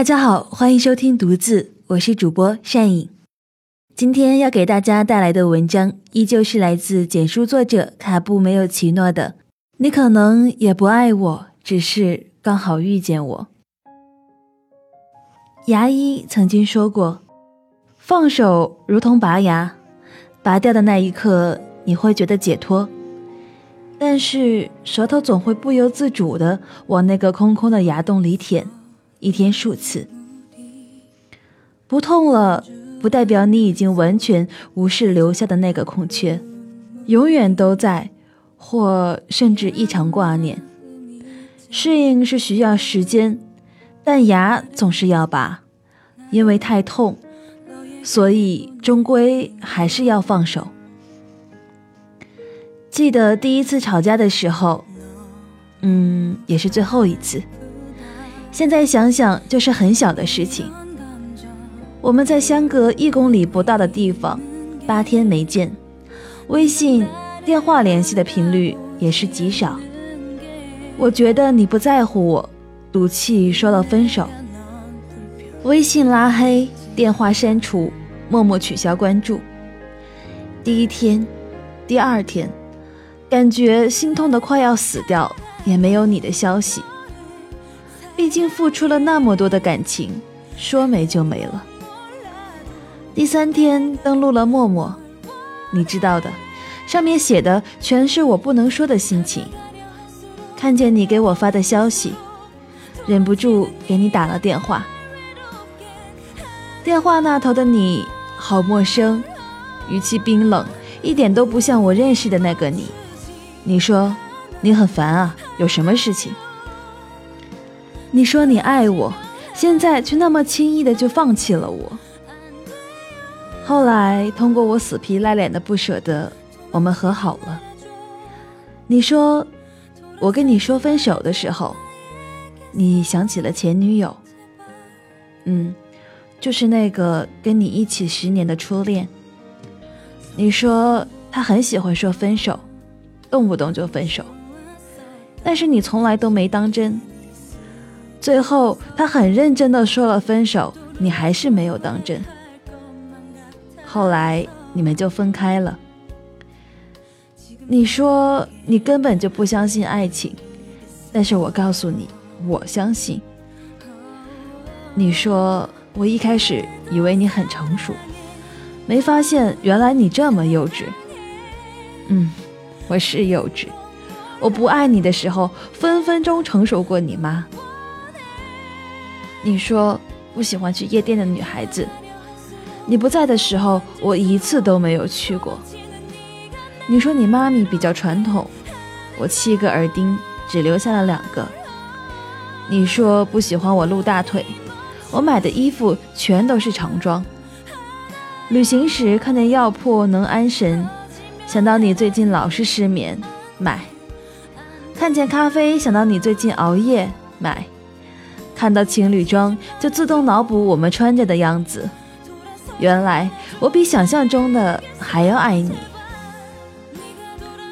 大家好，欢迎收听独自，我是主播善影。今天要给大家带来的文章，依旧是来自简书作者卡布没有奇诺的。你可能也不爱我，只是刚好遇见我。牙医曾经说过，放手如同拔牙，拔掉的那一刻你会觉得解脱，但是舌头总会不由自主的往那个空空的牙洞里舔。一天数次，不痛了，不代表你已经完全无视留下的那个空缺，永远都在，或甚至异常挂念。适应是需要时间，但牙总是要拔，因为太痛，所以终归还是要放手。记得第一次吵架的时候，嗯，也是最后一次。现在想想，就是很小的事情。我们在相隔一公里不到的地方，八天没见，微信、电话联系的频率也是极少。我觉得你不在乎我，赌气说了分手，微信拉黑，电话删除，默默取消关注。第一天，第二天，感觉心痛的快要死掉，也没有你的消息。毕竟付出了那么多的感情，说没就没了。第三天登录了陌陌，你知道的，上面写的全是我不能说的心情。看见你给我发的消息，忍不住给你打了电话。电话那头的你好陌生，语气冰冷，一点都不像我认识的那个你。你说你很烦啊，有什么事情？你说你爱我，现在却那么轻易的就放弃了我。后来通过我死皮赖脸的不舍得，我们和好了。你说我跟你说分手的时候，你想起了前女友，嗯，就是那个跟你一起十年的初恋。你说他很喜欢说分手，动不动就分手，但是你从来都没当真。最后，他很认真的说了分手，你还是没有当真。后来你们就分开了。你说你根本就不相信爱情，但是我告诉你，我相信。你说我一开始以为你很成熟，没发现原来你这么幼稚。嗯，我是幼稚。我不爱你的时候，分分钟成熟过你吗。你说不喜欢去夜店的女孩子，你不在的时候，我一次都没有去过。你说你妈咪比较传统，我七个耳钉只留下了两个。你说不喜欢我露大腿，我买的衣服全都是长装。旅行时看见药铺能安神，想到你最近老是失眠，买。看见咖啡想到你最近熬夜，买。看到情侣装就自动脑补我们穿着的样子，原来我比想象中的还要爱你。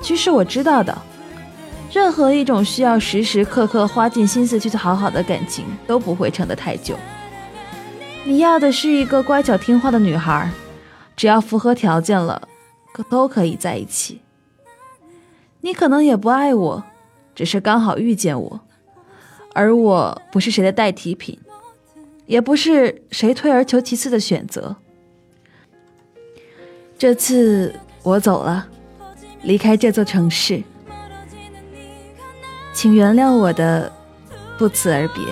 其实我知道的，任何一种需要时时刻刻花尽心思去讨好的感情都不会撑得太久。你要的是一个乖巧听话的女孩，只要符合条件了，可都可以在一起。你可能也不爱我，只是刚好遇见我。而我不是谁的代替品，也不是谁退而求其次的选择。这次我走了，离开这座城市，请原谅我的不辞而别。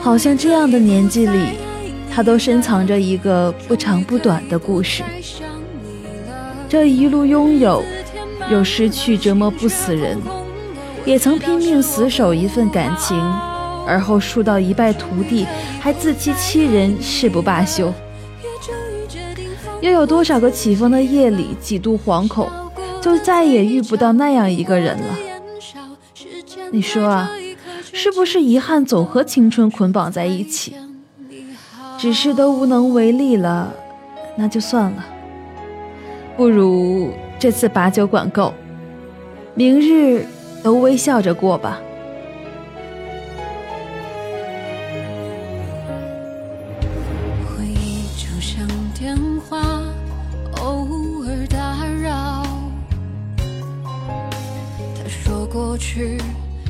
好像这样的年纪里，他都深藏着一个不长不短的故事。这一路拥有，有失去，折磨不死人。也曾拼命死守一份感情，而后输到一败涂地，还自欺欺人，誓不罢休。又有多少个起风的夜里，几度惶恐，就再也遇不到那样一个人了？你说啊，是不是遗憾总和青春捆绑在一起？只是都无能为力了，那就算了。不如这次把酒管够，明日都微笑着过吧。回忆就像电话，偶尔打扰。他说过去